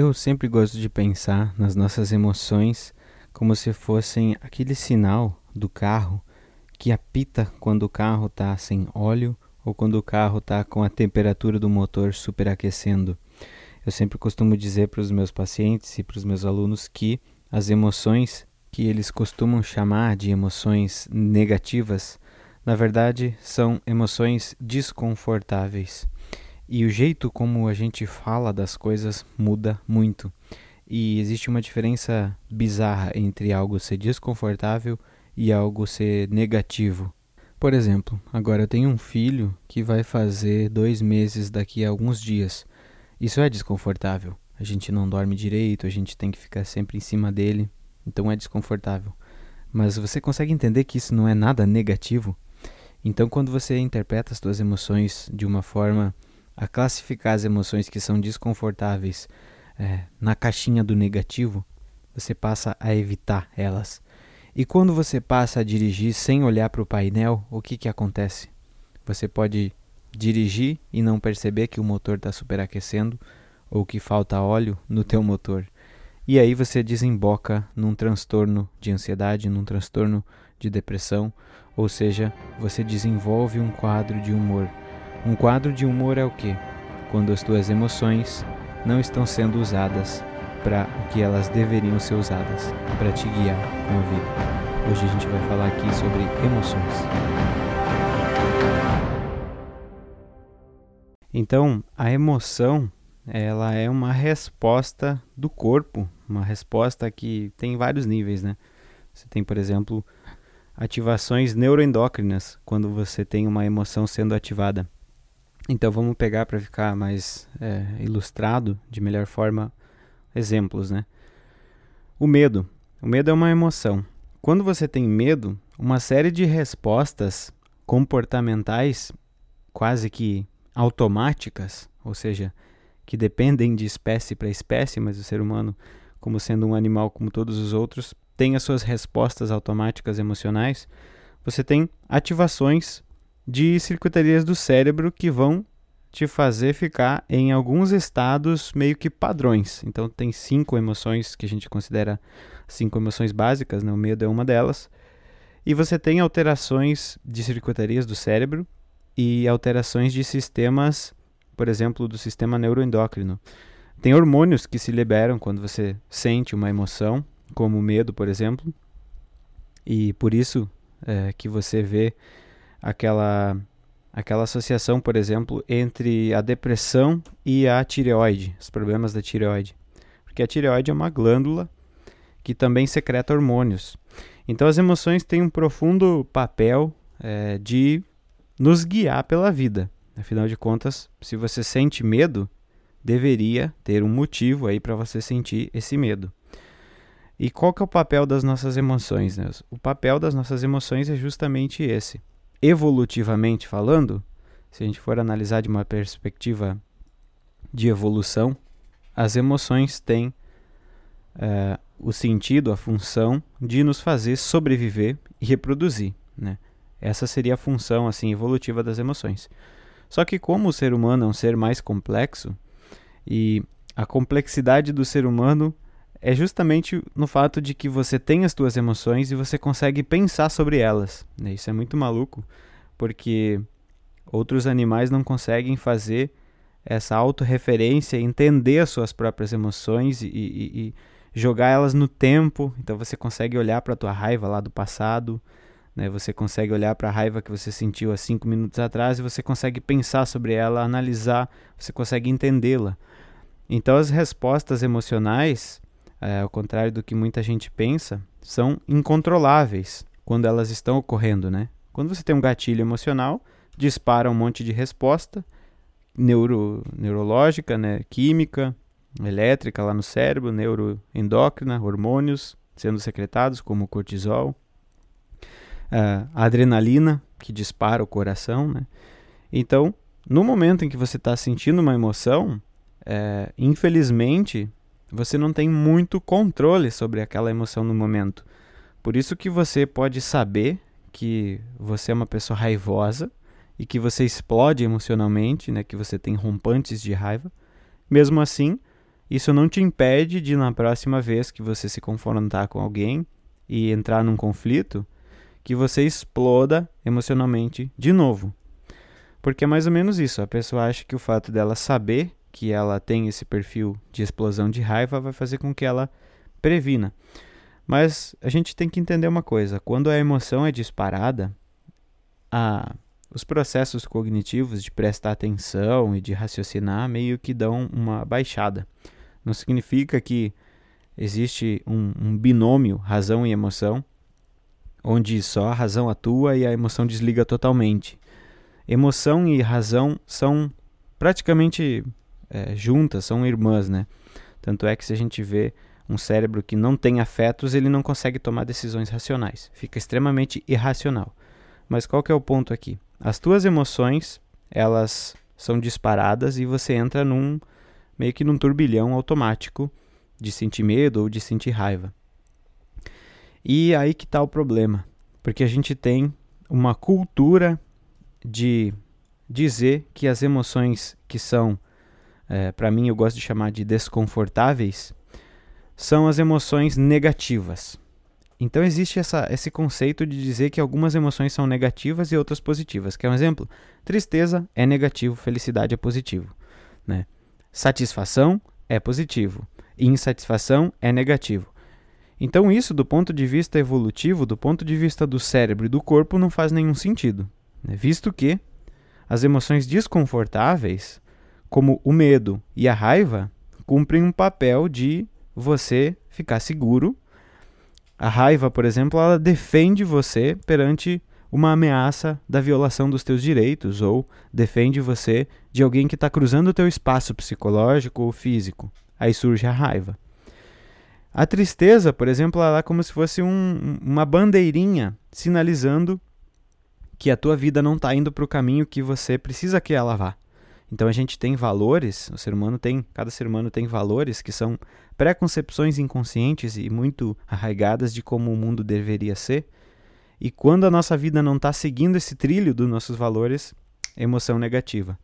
Eu sempre gosto de pensar nas nossas emoções como se fossem aquele sinal do carro que apita quando o carro está sem óleo ou quando o carro está com a temperatura do motor superaquecendo. Eu sempre costumo dizer para os meus pacientes e para os meus alunos que as emoções que eles costumam chamar de emoções negativas, na verdade são emoções desconfortáveis. E o jeito como a gente fala das coisas muda muito. E existe uma diferença bizarra entre algo ser desconfortável e algo ser negativo. Por exemplo, agora eu tenho um filho que vai fazer dois meses daqui a alguns dias. Isso é desconfortável. A gente não dorme direito, a gente tem que ficar sempre em cima dele, então é desconfortável. Mas você consegue entender que isso não é nada negativo? Então, quando você interpreta as suas emoções de uma forma a classificar as emoções que são desconfortáveis é, na caixinha do negativo, você passa a evitar elas. E quando você passa a dirigir sem olhar para o painel, o que, que acontece? Você pode dirigir e não perceber que o motor está superaquecendo ou que falta óleo no teu motor. E aí você desemboca num transtorno de ansiedade, num transtorno de depressão, ou seja, você desenvolve um quadro de humor um quadro de humor é o que? Quando as tuas emoções não estão sendo usadas para o que elas deveriam ser usadas, para te guiar com a vida. Hoje a gente vai falar aqui sobre emoções. Então, a emoção, ela é uma resposta do corpo, uma resposta que tem vários níveis, né? Você tem, por exemplo, ativações neuroendócrinas, quando você tem uma emoção sendo ativada. Então vamos pegar para ficar mais é, ilustrado de melhor forma exemplos, né? O medo. O medo é uma emoção. Quando você tem medo, uma série de respostas comportamentais quase que automáticas, ou seja, que dependem de espécie para espécie, mas o ser humano, como sendo um animal como todos os outros, tem as suas respostas automáticas emocionais. Você tem ativações de circuitarias do cérebro que vão te fazer ficar em alguns estados meio que padrões. Então tem cinco emoções que a gente considera cinco emoções básicas, né? o medo é uma delas. E você tem alterações de circuitarias do cérebro e alterações de sistemas, por exemplo, do sistema neuroendócrino. Tem hormônios que se liberam quando você sente uma emoção, como o medo, por exemplo. E por isso é, que você vê aquela aquela associação, por exemplo, entre a depressão e a tireoide, os problemas da tireoide. Porque a tireoide é uma glândula que também secreta hormônios. Então as emoções têm um profundo papel é, de nos guiar pela vida. Afinal de contas, se você sente medo, deveria ter um motivo aí para você sentir esse medo. E qual que é o papel das nossas emoções? Né? O papel das nossas emoções é justamente esse evolutivamente falando, se a gente for analisar de uma perspectiva de evolução, as emoções têm é, o sentido, a função de nos fazer sobreviver e reproduzir. Né? Essa seria a função assim evolutiva das emoções. Só que como o ser humano é um ser mais complexo e a complexidade do ser humano é justamente no fato de que você tem as suas emoções e você consegue pensar sobre elas. Né? Isso é muito maluco, porque outros animais não conseguem fazer essa autorreferência, entender as suas próprias emoções e, e, e jogar elas no tempo. Então você consegue olhar para a tua raiva lá do passado, né? Você consegue olhar para a raiva que você sentiu há cinco minutos atrás e você consegue pensar sobre ela, analisar, você consegue entendê-la. Então as respostas emocionais é, ao contrário do que muita gente pensa, são incontroláveis quando elas estão ocorrendo, né? Quando você tem um gatilho emocional, dispara um monte de resposta neuro, neurológica, né? química, elétrica lá no cérebro, neuroendócrina, hormônios sendo secretados, como cortisol, a adrenalina, que dispara o coração, né? Então, no momento em que você está sentindo uma emoção, é, infelizmente, você não tem muito controle sobre aquela emoção no momento. Por isso que você pode saber que você é uma pessoa raivosa e que você explode emocionalmente, né, que você tem rompantes de raiva. Mesmo assim, isso não te impede de, na próxima vez que você se confrontar com alguém e entrar num conflito, que você exploda emocionalmente de novo. Porque é mais ou menos isso. A pessoa acha que o fato dela saber que ela tem esse perfil de explosão de raiva vai fazer com que ela previna. Mas a gente tem que entender uma coisa: quando a emoção é disparada, a, os processos cognitivos de prestar atenção e de raciocinar meio que dão uma baixada. Não significa que existe um, um binômio razão e emoção, onde só a razão atua e a emoção desliga totalmente. Emoção e razão são praticamente é, juntas, são irmãs, né? Tanto é que se a gente vê um cérebro que não tem afetos, ele não consegue tomar decisões racionais. Fica extremamente irracional. Mas qual que é o ponto aqui? As tuas emoções, elas são disparadas e você entra num meio que num turbilhão automático de sentir medo ou de sentir raiva. E aí que está o problema, porque a gente tem uma cultura de dizer que as emoções que são, é, para mim eu gosto de chamar de desconfortáveis, são as emoções negativas. Então existe essa, esse conceito de dizer que algumas emoções são negativas e outras positivas. Quer um exemplo? Tristeza é negativo, felicidade é positivo. Né? Satisfação é positivo, insatisfação é negativo. Então, isso, do ponto de vista evolutivo, do ponto de vista do cérebro e do corpo, não faz nenhum sentido, né? visto que as emoções desconfortáveis, como o medo e a raiva, cumprem um papel de você ficar seguro. A raiva, por exemplo, ela defende você perante uma ameaça da violação dos teus direitos ou defende você de alguém que está cruzando o teu espaço psicológico ou físico. Aí surge a raiva. A tristeza, por exemplo, ela é como se fosse um, uma bandeirinha sinalizando que a tua vida não está indo para o caminho que você precisa que ela vá. Então a gente tem valores, o ser humano tem, cada ser humano tem valores que são preconcepções inconscientes e muito arraigadas de como o mundo deveria ser. E quando a nossa vida não está seguindo esse trilho dos nossos valores, emoção negativa.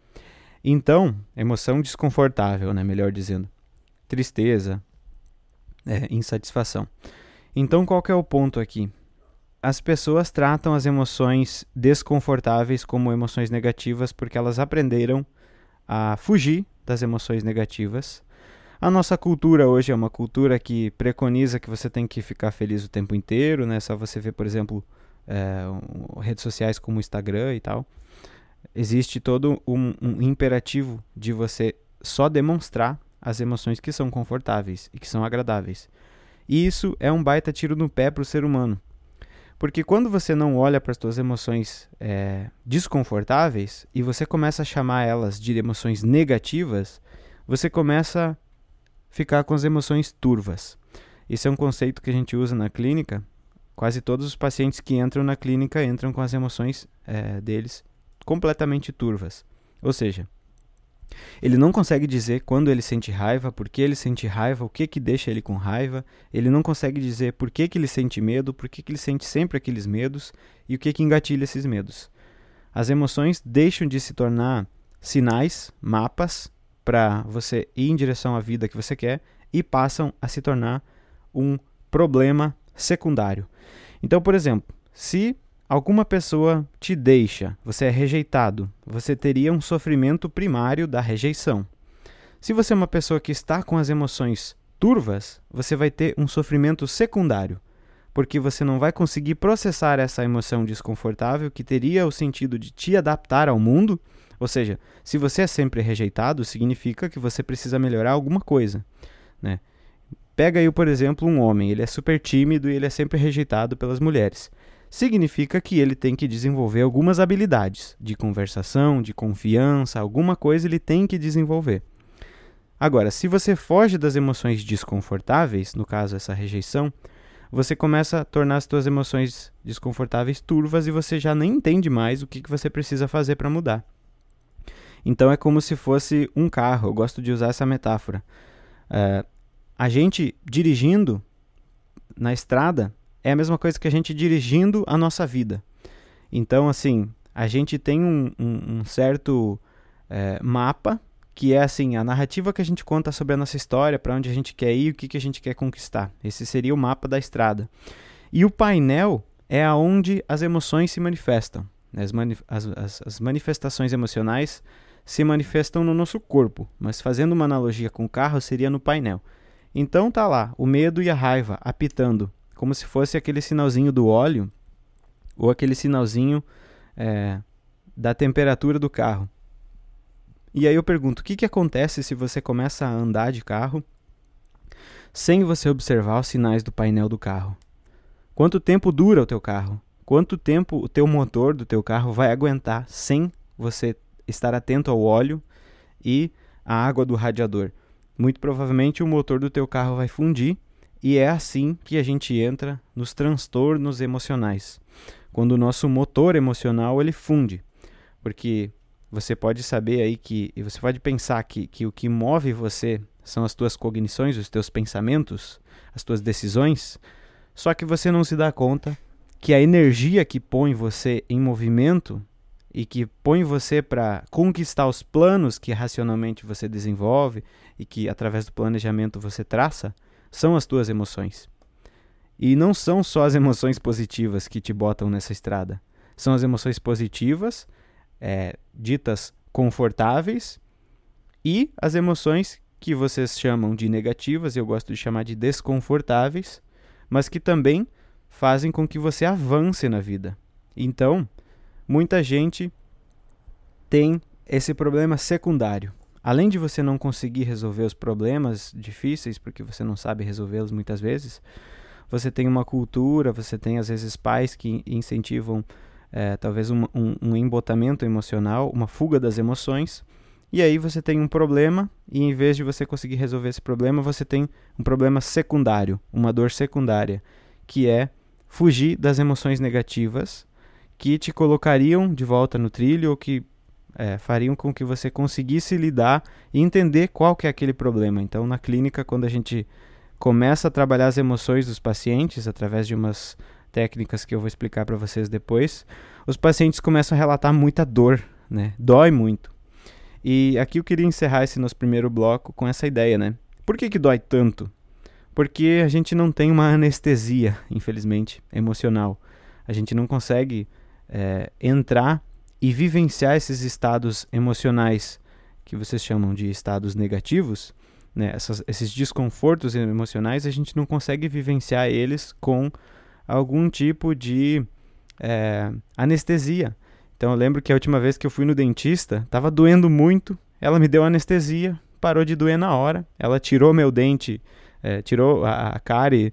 Então, emoção desconfortável, né, melhor dizendo. Tristeza, é, insatisfação. Então, qual é o ponto aqui? As pessoas tratam as emoções desconfortáveis como emoções negativas porque elas aprenderam a fugir das emoções negativas. A nossa cultura hoje é uma cultura que preconiza que você tem que ficar feliz o tempo inteiro, né? Só você ver, por exemplo, é, redes sociais como o Instagram e tal. Existe todo um, um imperativo de você só demonstrar as emoções que são confortáveis e que são agradáveis. E isso é um baita tiro no pé para o ser humano. Porque quando você não olha para as suas emoções é, desconfortáveis e você começa a chamar elas de emoções negativas, você começa a ficar com as emoções turvas. Esse é um conceito que a gente usa na clínica. Quase todos os pacientes que entram na clínica entram com as emoções é, deles completamente turvas. Ou seja, ele não consegue dizer quando ele sente raiva, por que ele sente raiva, o que que deixa ele com raiva. Ele não consegue dizer por que, que ele sente medo, por que, que ele sente sempre aqueles medos e o que que engatilha esses medos. As emoções deixam de se tornar sinais, mapas para você ir em direção à vida que você quer e passam a se tornar um problema secundário. Então, por exemplo, se alguma pessoa te deixa, você é rejeitado, você teria um sofrimento primário da rejeição. Se você é uma pessoa que está com as emoções turvas, você vai ter um sofrimento secundário, porque você não vai conseguir processar essa emoção desconfortável que teria o sentido de te adaptar ao mundo. Ou seja, se você é sempre rejeitado, significa que você precisa melhorar alguma coisa, né? Pega aí, por exemplo, um homem, ele é super tímido e ele é sempre rejeitado pelas mulheres significa que ele tem que desenvolver algumas habilidades de conversação, de confiança, alguma coisa ele tem que desenvolver. Agora, se você foge das emoções desconfortáveis, no caso essa rejeição, você começa a tornar as suas emoções desconfortáveis turvas e você já nem entende mais o que, que você precisa fazer para mudar. Então é como se fosse um carro, eu gosto de usar essa metáfora. Uh, a gente dirigindo na estrada, é a mesma coisa que a gente dirigindo a nossa vida. Então, assim, a gente tem um, um, um certo é, mapa que é assim, a narrativa que a gente conta sobre a nossa história, para onde a gente quer ir, o que, que a gente quer conquistar. Esse seria o mapa da estrada. E o painel é aonde as emoções se manifestam. As, mani as, as, as manifestações emocionais se manifestam no nosso corpo, mas fazendo uma analogia com o carro, seria no painel. Então tá lá, o medo e a raiva apitando, como se fosse aquele sinalzinho do óleo ou aquele sinalzinho é, da temperatura do carro. E aí eu pergunto, o que, que acontece se você começa a andar de carro sem você observar os sinais do painel do carro? Quanto tempo dura o teu carro? Quanto tempo o teu motor do teu carro vai aguentar sem você estar atento ao óleo e à água do radiador? Muito provavelmente o motor do teu carro vai fundir e é assim que a gente entra nos transtornos emocionais. Quando o nosso motor emocional ele funde, porque você pode saber aí que, e você pode pensar que, que o que move você são as tuas cognições, os teus pensamentos, as tuas decisões, só que você não se dá conta que a energia que põe você em movimento e que põe você para conquistar os planos que racionalmente você desenvolve e que através do planejamento você traça, são as tuas emoções. E não são só as emoções positivas que te botam nessa estrada. São as emoções positivas é, ditas confortáveis e as emoções que vocês chamam de negativas, eu gosto de chamar de desconfortáveis, mas que também fazem com que você avance na vida. Então, muita gente tem esse problema secundário. Além de você não conseguir resolver os problemas difíceis, porque você não sabe resolvê-los muitas vezes, você tem uma cultura, você tem às vezes pais que incentivam é, talvez um, um, um embotamento emocional, uma fuga das emoções. E aí você tem um problema, e em vez de você conseguir resolver esse problema, você tem um problema secundário, uma dor secundária, que é fugir das emoções negativas que te colocariam de volta no trilho ou que é, fariam com que você conseguisse lidar e entender qual que é aquele problema. Então, na clínica, quando a gente começa a trabalhar as emoções dos pacientes através de umas técnicas que eu vou explicar para vocês depois, os pacientes começam a relatar muita dor, né? Dói muito. E aqui eu queria encerrar esse nosso primeiro bloco com essa ideia, né? Por que, que dói tanto? Porque a gente não tem uma anestesia, infelizmente, emocional. A gente não consegue é, entrar e vivenciar esses estados emocionais que vocês chamam de estados negativos, né? Essas, esses desconfortos emocionais, a gente não consegue vivenciar eles com algum tipo de é, anestesia. Então eu lembro que a última vez que eu fui no dentista, estava doendo muito, ela me deu anestesia, parou de doer na hora, ela tirou meu dente, é, tirou a, a cárie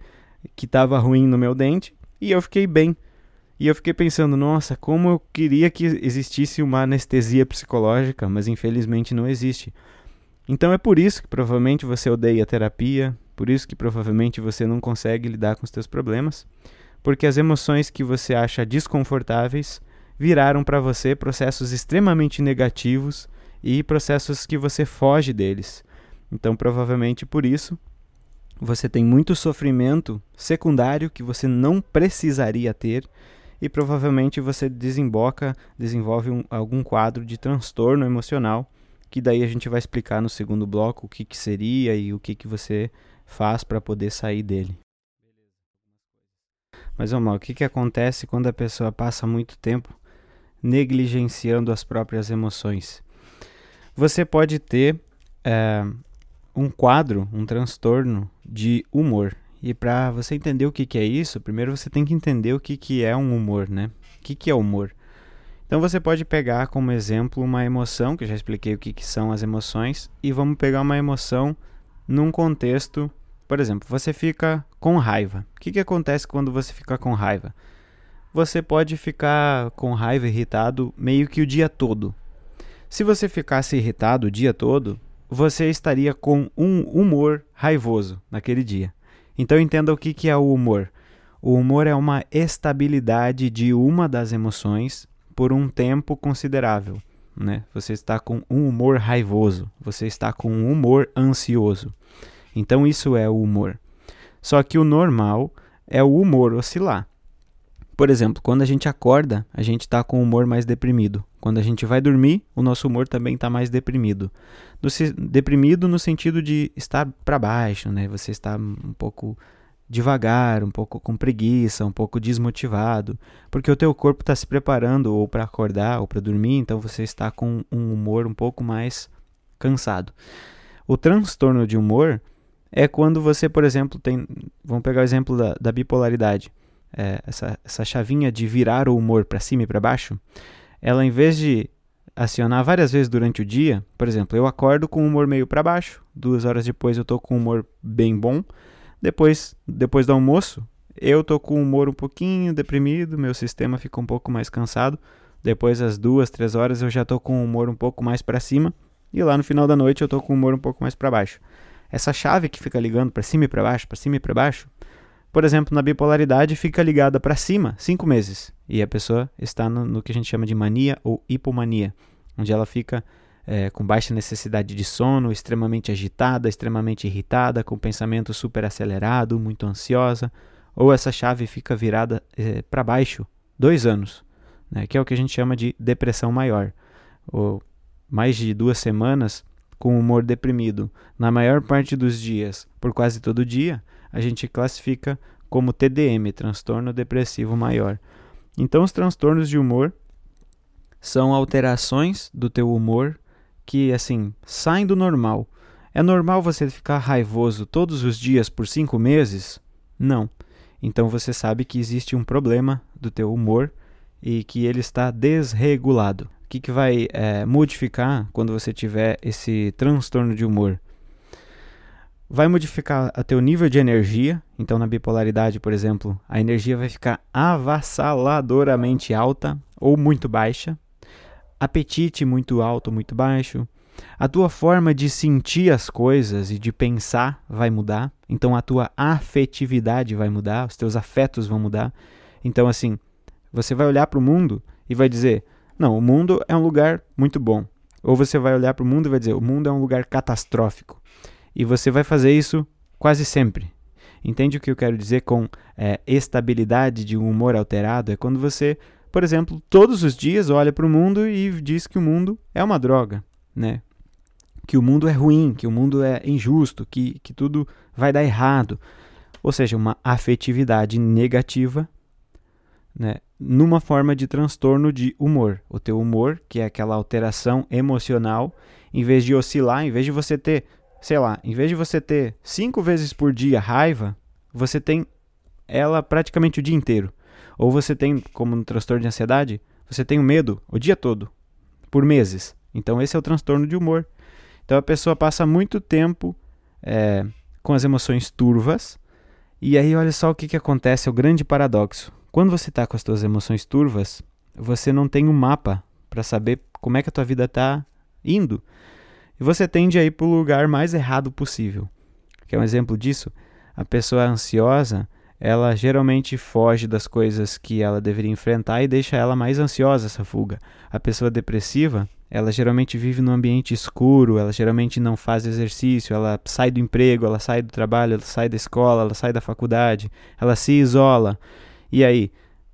que estava ruim no meu dente e eu fiquei bem. E eu fiquei pensando, nossa, como eu queria que existisse uma anestesia psicológica, mas infelizmente não existe. Então é por isso que provavelmente você odeia a terapia, por isso que provavelmente você não consegue lidar com os seus problemas porque as emoções que você acha desconfortáveis viraram para você processos extremamente negativos e processos que você foge deles. Então, provavelmente por isso, você tem muito sofrimento secundário que você não precisaria ter e provavelmente você desemboca, desenvolve um, algum quadro de transtorno emocional, que daí a gente vai explicar no segundo bloco o que, que seria e o que, que você faz para poder sair dele. Mas vamos lá, o que, que acontece quando a pessoa passa muito tempo negligenciando as próprias emoções? Você pode ter é, um quadro, um transtorno de humor. E para você entender o que, que é isso, primeiro você tem que entender o que, que é um humor, né? O que, que é humor? Então você pode pegar como exemplo uma emoção, que eu já expliquei o que, que são as emoções, e vamos pegar uma emoção num contexto por exemplo, você fica com raiva. O que, que acontece quando você fica com raiva? Você pode ficar com raiva, irritado, meio que o dia todo. Se você ficasse irritado o dia todo, você estaria com um humor raivoso naquele dia. Então entenda o que, que é o humor. O humor é uma estabilidade de uma das emoções por um tempo considerável. Né? Você está com um humor raivoso, você está com um humor ansioso. Então isso é o humor. Só que o normal é o humor oscilar. Por exemplo, quando a gente acorda, a gente está com o humor mais deprimido. Quando a gente vai dormir, o nosso humor também está mais deprimido. deprimido no sentido de estar para baixo, né? Você está um pouco devagar, um pouco com preguiça, um pouco desmotivado, porque o teu corpo está se preparando ou para acordar ou para dormir, então você está com um humor um pouco mais cansado. O transtorno de humor é quando você, por exemplo, tem. Vamos pegar o exemplo da, da bipolaridade. É, essa, essa chavinha de virar o humor para cima e para baixo, ela em vez de acionar várias vezes durante o dia, por exemplo, eu acordo com o humor meio para baixo, duas horas depois eu tô com o humor bem bom, depois, depois do almoço, eu tô com o humor um pouquinho deprimido, meu sistema fica um pouco mais cansado, depois às duas, três horas eu já tô com o humor um pouco mais para cima, e lá no final da noite eu tô com o humor um pouco mais para baixo. Essa chave que fica ligando para cima e para baixo, para cima e para baixo, por exemplo, na bipolaridade fica ligada para cima cinco meses. E a pessoa está no, no, que a gente chama de mania ou hipomania, onde ela fica é, com baixa necessidade de sono, extremamente agitada, extremamente irritada, com pensamento super acelerado, muito ansiosa, ou essa chave fica virada é, para baixo dois anos, né, que é o que a gente chama de depressão maior, ou mais de duas semanas com humor deprimido na maior parte dos dias, por quase todo dia, a gente classifica como TDM, transtorno depressivo maior. Então, os transtornos de humor são alterações do teu humor que, assim, saem do normal. É normal você ficar raivoso todos os dias por cinco meses? Não. Então você sabe que existe um problema do teu humor e que ele está desregulado que, que vai é, modificar quando você tiver esse transtorno de humor? Vai modificar o teu nível de energia. Então, na bipolaridade, por exemplo, a energia vai ficar avassaladoramente alta ou muito baixa. Apetite muito alto muito baixo. A tua forma de sentir as coisas e de pensar vai mudar. Então, a tua afetividade vai mudar, os teus afetos vão mudar. Então, assim, você vai olhar para o mundo e vai dizer: não, o mundo é um lugar muito bom. Ou você vai olhar para o mundo e vai dizer: o mundo é um lugar catastrófico. E você vai fazer isso quase sempre. Entende o que eu quero dizer com é, estabilidade de um humor alterado? É quando você, por exemplo, todos os dias olha para o mundo e diz que o mundo é uma droga, né? Que o mundo é ruim, que o mundo é injusto, que, que tudo vai dar errado. Ou seja, uma afetividade negativa né, numa forma de transtorno de humor. O teu humor, que é aquela alteração emocional, em vez de oscilar, em vez de você ter, sei lá, em vez de você ter cinco vezes por dia raiva, você tem ela praticamente o dia inteiro. Ou você tem, como no transtorno de ansiedade, você tem o medo o dia todo, por meses. Então esse é o transtorno de humor. Então a pessoa passa muito tempo é, com as emoções turvas, e aí olha só o que, que acontece, é o grande paradoxo quando você está com as suas emoções turvas, você não tem um mapa para saber como é que a tua vida está indo. E você tende a ir para o lugar mais errado possível. Quer um exemplo disso? A pessoa ansiosa, ela geralmente foge das coisas que ela deveria enfrentar e deixa ela mais ansiosa essa fuga. A pessoa depressiva, ela geralmente vive num ambiente escuro, ela geralmente não faz exercício, ela sai do emprego, ela sai do trabalho, ela sai da escola, ela sai da faculdade, ela se isola. E aí,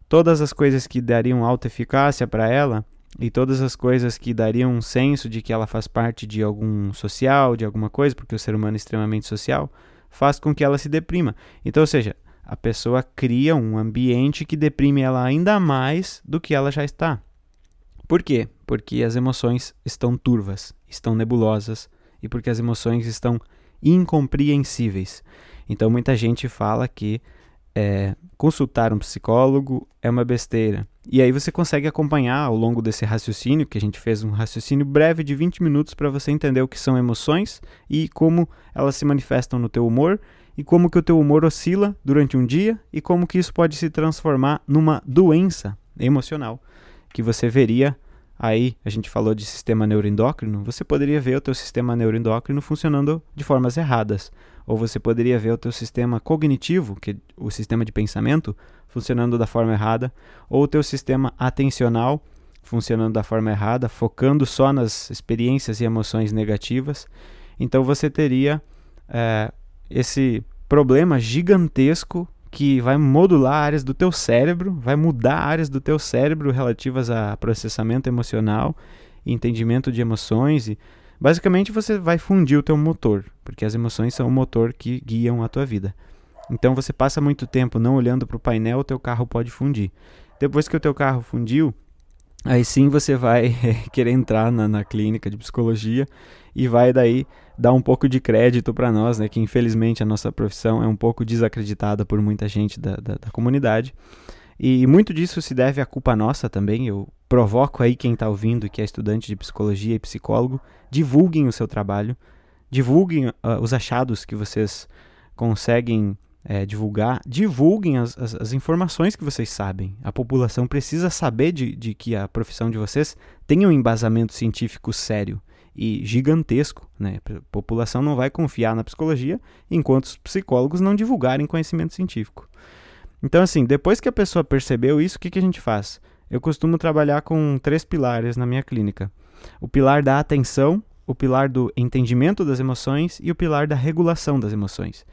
todas as coisas que dariam alta eficácia para ela e todas as coisas que dariam um senso de que ela faz parte de algum social, de alguma coisa, porque o ser humano é extremamente social, faz com que ela se deprima. Então, ou seja, a pessoa cria um ambiente que deprime ela ainda mais do que ela já está. Por quê? Porque as emoções estão turvas, estão nebulosas e porque as emoções estão incompreensíveis. Então, muita gente fala que é, consultar um psicólogo é uma besteira. E aí você consegue acompanhar ao longo desse raciocínio, que a gente fez um raciocínio breve de 20 minutos para você entender o que são emoções e como elas se manifestam no teu humor e como que o teu humor oscila durante um dia e como que isso pode se transformar numa doença emocional que você veria aí, a gente falou de sistema neuroendócrino, você poderia ver o teu sistema neuroendócrino funcionando de formas erradas ou você poderia ver o teu sistema cognitivo, que é o sistema de pensamento, funcionando da forma errada, ou o teu sistema atencional funcionando da forma errada, focando só nas experiências e emoções negativas. Então você teria é, esse problema gigantesco que vai modular áreas do teu cérebro, vai mudar áreas do teu cérebro relativas a processamento emocional, entendimento de emoções e basicamente você vai fundir o teu motor, porque as emoções são o motor que guiam a tua vida. Então você passa muito tempo não olhando para o painel, o teu carro pode fundir. Depois que o teu carro fundiu, aí sim você vai querer entrar na, na clínica de psicologia e vai daí dar um pouco de crédito para nós, né, que infelizmente a nossa profissão é um pouco desacreditada por muita gente da, da, da comunidade. E muito disso se deve à culpa nossa também. Eu provoco aí quem está ouvindo que é estudante de psicologia e psicólogo, divulguem o seu trabalho, divulguem uh, os achados que vocês conseguem é, divulgar, divulguem as, as, as, informações que vocês sabem. A população precisa saber de, de que a profissão de vocês tem um embasamento científico sério e gigantesco. Né? A população não vai confiar na psicologia enquanto os psicólogos não divulgarem conhecimento científico. Então, assim, depois que a pessoa percebeu isso, o que, que a gente faz? Eu costumo trabalhar com três pilares na minha clínica: o pilar da atenção, o pilar do entendimento das emoções e o pilar da regulação das emoções.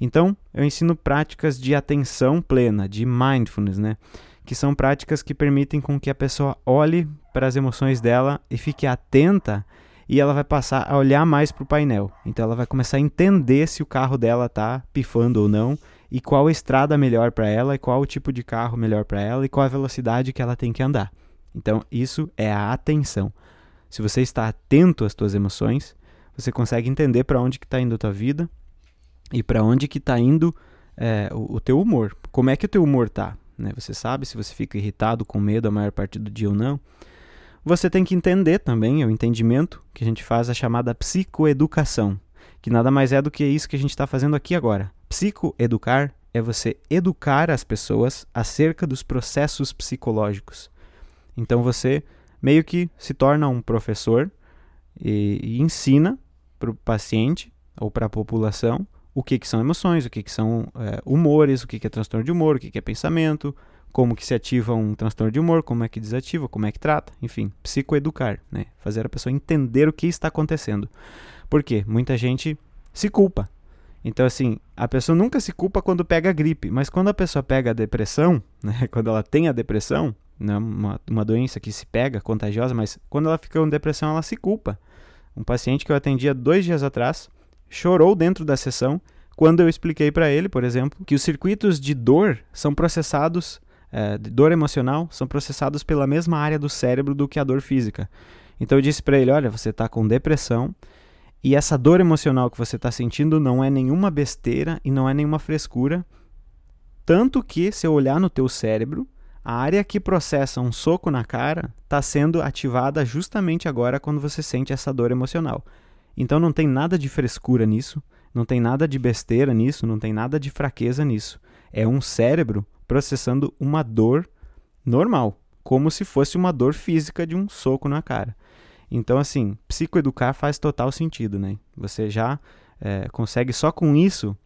Então, eu ensino práticas de atenção plena, de mindfulness, né? Que são práticas que permitem com que a pessoa olhe para as emoções dela e fique atenta e ela vai passar a olhar mais para o painel. Então ela vai começar a entender se o carro dela está pifando ou não e qual estrada melhor para ela e qual o tipo de carro melhor para ela e qual a velocidade que ela tem que andar. Então isso é a atenção. Se você está atento às suas emoções, você consegue entender para onde que está indo a tua vida e para onde que está indo é, o, o, teu humor. Como é que o teu humor tá? Né? Você sabe se você fica irritado, com medo a maior parte do dia ou não. Você tem que entender também, é o entendimento que a gente faz a chamada psicoeducação, que nada mais é do que isso que a gente está fazendo aqui agora. Psicoeducar é você educar as pessoas acerca dos processos psicológicos. Então você meio que se torna um professor e, e ensina para o paciente ou para a população o que, que são emoções, o que, que são é, humores, o que, que é transtorno de humor, o que, que é pensamento, como que se ativa um transtorno de humor, como é que desativa, como é que trata, enfim, psicoeducar, né? Fazer a pessoa entender o que está acontecendo. Por quê? Muita gente se culpa. Então, assim, a pessoa nunca se culpa quando pega a gripe, mas quando a pessoa pega a depressão, né? Quando ela tem a depressão, não é uma, uma doença que se pega, contagiosa, mas quando ela fica com depressão, ela se culpa. Um paciente que eu atendia dois dias atrás chorou dentro da sessão quando eu expliquei para ele, por exemplo, que os circuitos de dor são processados é, dor emocional são processados pela mesma área do cérebro do que a dor física. Então eu disse para ele: olha, você está com depressão e essa dor emocional que você está sentindo não é nenhuma besteira e não é nenhuma frescura. Tanto que, se eu olhar no teu cérebro, a área que processa um soco na cara está sendo ativada justamente agora quando você sente essa dor emocional. Então não tem nada de frescura nisso, não tem nada de besteira nisso, não tem nada de fraqueza nisso. É um cérebro processando uma dor normal, como se fosse uma dor física de um soco na cara. Então, assim, psicoeducar faz total sentido, né? Você já é, consegue só com isso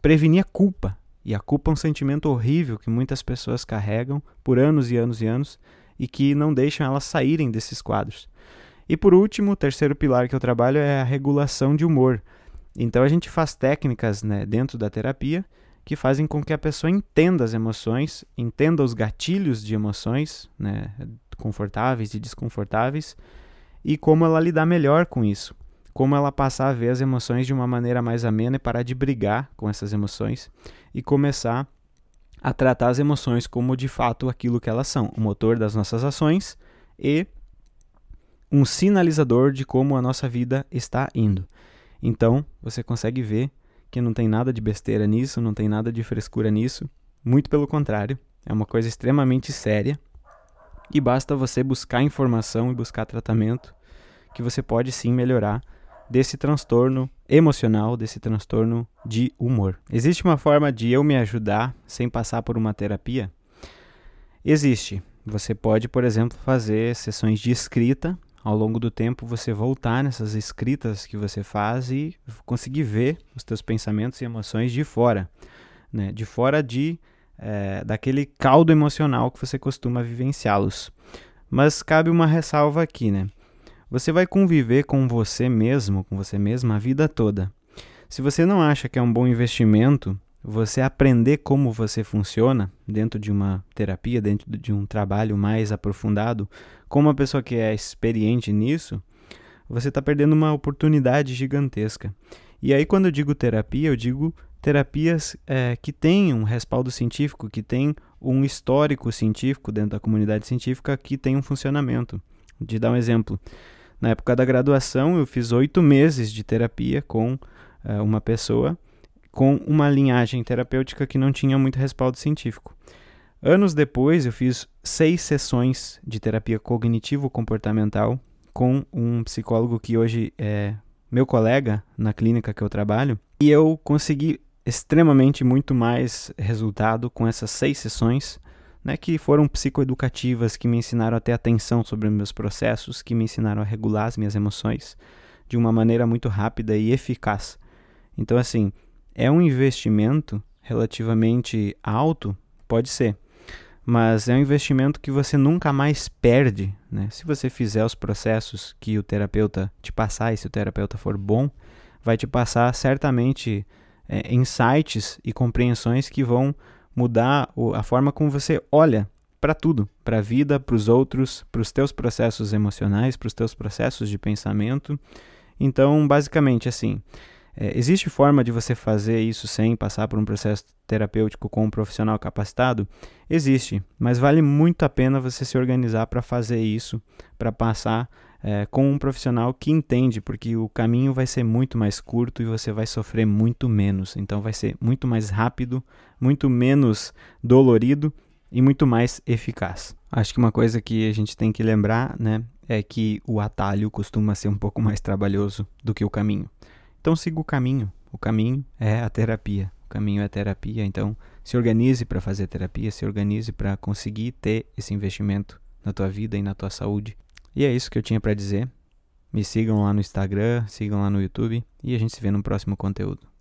prevenir a culpa. E a culpa é um sentimento horrível que muitas pessoas carregam por anos e anos e anos e que não deixam elas saírem desses quadros. E por último, o terceiro pilar que eu trabalho é a regulação de humor. Então a gente faz técnicas né, dentro da terapia que fazem com que a pessoa entenda as emoções, entenda os gatilhos de emoções, né, confortáveis e desconfortáveis, e como ela lidar melhor com isso. Como ela passar a ver as emoções de uma maneira mais amena e parar de brigar com essas emoções e começar a tratar as emoções como de fato aquilo que elas são, o motor das nossas ações e um sinalizador de como a nossa vida está indo. Então, você consegue ver que não tem nada de besteira nisso, não tem nada de frescura nisso. Muito pelo contrário, é uma coisa extremamente séria e basta você buscar informação e buscar tratamento que você pode sim melhorar desse transtorno emocional, desse transtorno de humor. Existe uma forma de eu me ajudar sem passar por uma terapia? Existe. Você pode, por exemplo, fazer sessões de escrita ao longo do tempo você voltar nessas escritas que você faz e conseguir ver os teus pensamentos e emoções de fora, né? de fora de é, daquele caldo emocional que você costuma vivenciá-los. Mas cabe uma ressalva aqui, né? Você vai conviver com você mesmo, com você mesma a vida toda. Se você não acha que é um bom investimento você aprender como você funciona dentro de uma terapia, dentro de um trabalho mais aprofundado, com uma pessoa que é experiente nisso, você está perdendo uma oportunidade gigantesca. E aí, quando eu digo terapia, eu digo terapias é, que têm um respaldo científico, que têm um histórico científico dentro da comunidade científica, que tem um funcionamento. De dar um exemplo, na época da graduação, eu fiz oito meses de terapia com é, uma pessoa com uma linhagem terapêutica que não tinha muito respaldo científico. Anos depois, eu fiz seis sessões de terapia cognitivo-comportamental com um psicólogo que hoje é meu colega na clínica que eu trabalho, e eu consegui extremamente muito mais resultado com essas seis sessões, né, que foram psicoeducativas, que me ensinaram a ter atenção sobre meus processos, que me ensinaram a regular as minhas emoções de uma maneira muito rápida e eficaz. Então, assim, é um investimento relativamente alto, pode ser, mas é um investimento que você nunca mais perde, né? Se você fizer os processos que o terapeuta te passar, e se o terapeuta for bom, vai te passar certamente é, insights e compreensões que vão mudar a forma como você olha para tudo, para a vida, para os outros, para os teus processos emocionais, para os teus processos de pensamento. Então, basicamente, assim, é, existe forma de você fazer isso sem passar por um processo terapêutico com um profissional capacitado? Existe, mas vale muito a pena você se organizar para fazer isso, para passar é, com um profissional que entende, porque o caminho vai ser muito mais curto e você vai sofrer muito menos. Então vai ser muito mais rápido, muito menos dolorido e muito mais eficaz. Acho que uma coisa que a gente tem que lembrar, né, é que o atalho costuma ser um pouco mais trabalhoso do que o caminho. Então siga o caminho. O caminho é a terapia. O caminho é a terapia. Então se organize para fazer terapia, se organize para conseguir ter esse investimento na tua vida e na tua saúde. E é isso que eu tinha para dizer. Me sigam lá no Instagram, sigam lá no YouTube e a gente se vê no próximo conteúdo.